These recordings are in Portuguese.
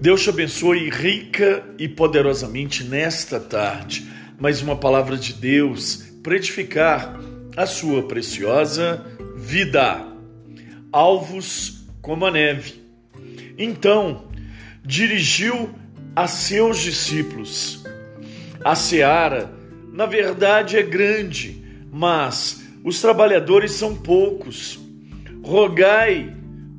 Deus te abençoe rica e poderosamente nesta tarde. Mais uma palavra de Deus para edificar a sua preciosa vida. Alvos como a neve. Então, dirigiu a seus discípulos. A seara, na verdade, é grande, mas os trabalhadores são poucos. Rogai,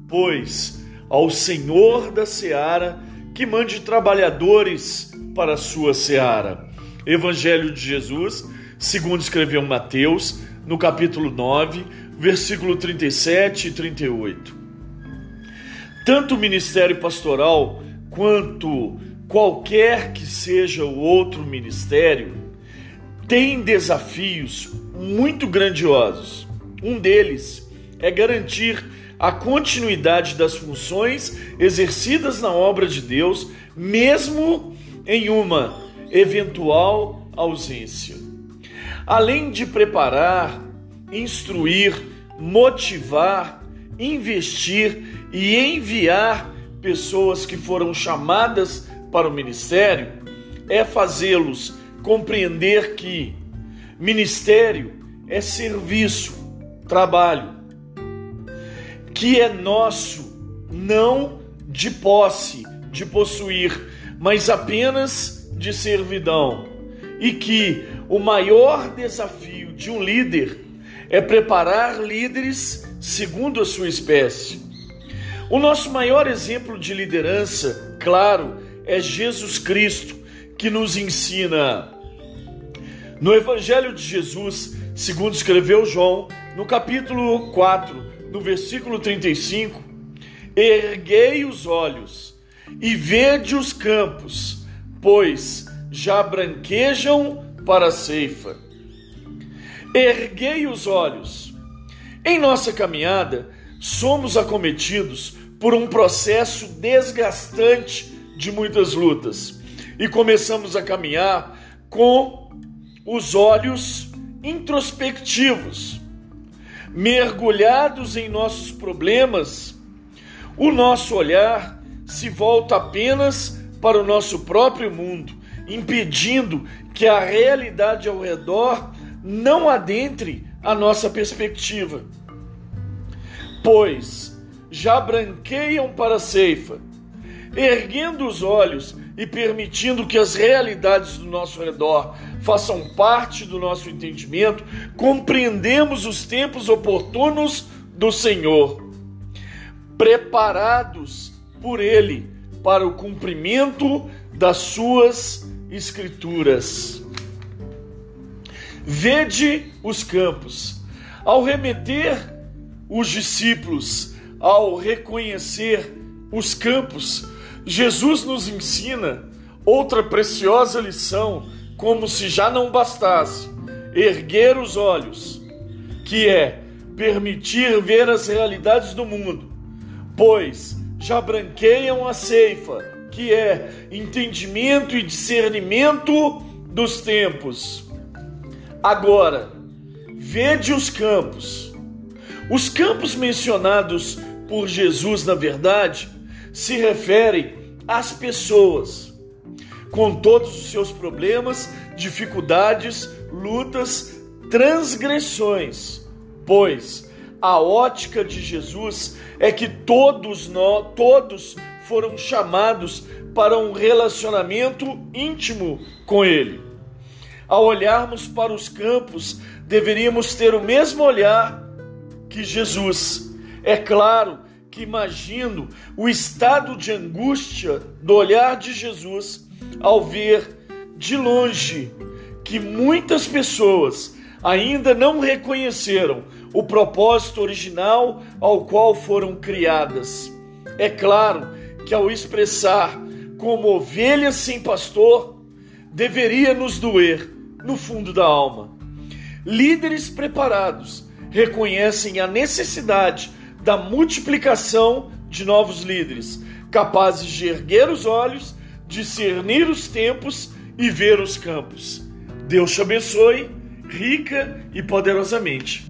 pois, ao Senhor da seara que mande trabalhadores para a sua seara. Evangelho de Jesus, segundo escreveu Mateus, no capítulo 9, versículo 37 e 38. Tanto o ministério pastoral quanto qualquer que seja o outro ministério tem desafios muito grandiosos. Um deles é garantir a continuidade das funções exercidas na obra de Deus, mesmo em uma eventual ausência. Além de preparar, instruir, motivar, investir e enviar pessoas que foram chamadas para o ministério, é fazê-los compreender que ministério é serviço, trabalho que é nosso, não de posse, de possuir, mas apenas de servidão. E que o maior desafio de um líder é preparar líderes segundo a sua espécie. O nosso maior exemplo de liderança, claro, é Jesus Cristo, que nos ensina no Evangelho de Jesus, segundo escreveu João, no capítulo 4, no versículo 35, erguei os olhos e vede os campos, pois já branquejam para a ceifa. Erguei os olhos. Em nossa caminhada, somos acometidos por um processo desgastante de muitas lutas e começamos a caminhar com os olhos introspectivos mergulhados em nossos problemas, o nosso olhar se volta apenas para o nosso próprio mundo, impedindo que a realidade ao redor não adentre a nossa perspectiva. Pois já branqueiam para a ceifa, erguendo os olhos e permitindo que as realidades do nosso redor façam parte do nosso entendimento, compreendemos os tempos oportunos do Senhor, preparados por Ele para o cumprimento das Suas Escrituras. Vede os campos. Ao remeter os discípulos, ao reconhecer os campos, Jesus nos ensina outra preciosa lição como se já não bastasse erguer os olhos, que é permitir ver as realidades do mundo, pois já branqueiam a ceifa, que é entendimento e discernimento dos tempos. Agora, vede os campos. Os campos mencionados por Jesus, na verdade, se referem às pessoas com todos os seus problemas, dificuldades, lutas, transgressões, pois a ótica de Jesus é que todos nós, todos foram chamados para um relacionamento íntimo com ele. Ao olharmos para os campos, deveríamos ter o mesmo olhar que Jesus. É claro que imagino o estado de angústia do olhar de Jesus ao ver de longe que muitas pessoas ainda não reconheceram o propósito original ao qual foram criadas. É claro que ao expressar como ovelhas sem pastor, deveria nos doer no fundo da alma. Líderes preparados reconhecem a necessidade da multiplicação de novos líderes, capazes de erguer os olhos discernir os tempos e ver os campos. Deus te abençoe, rica e poderosamente.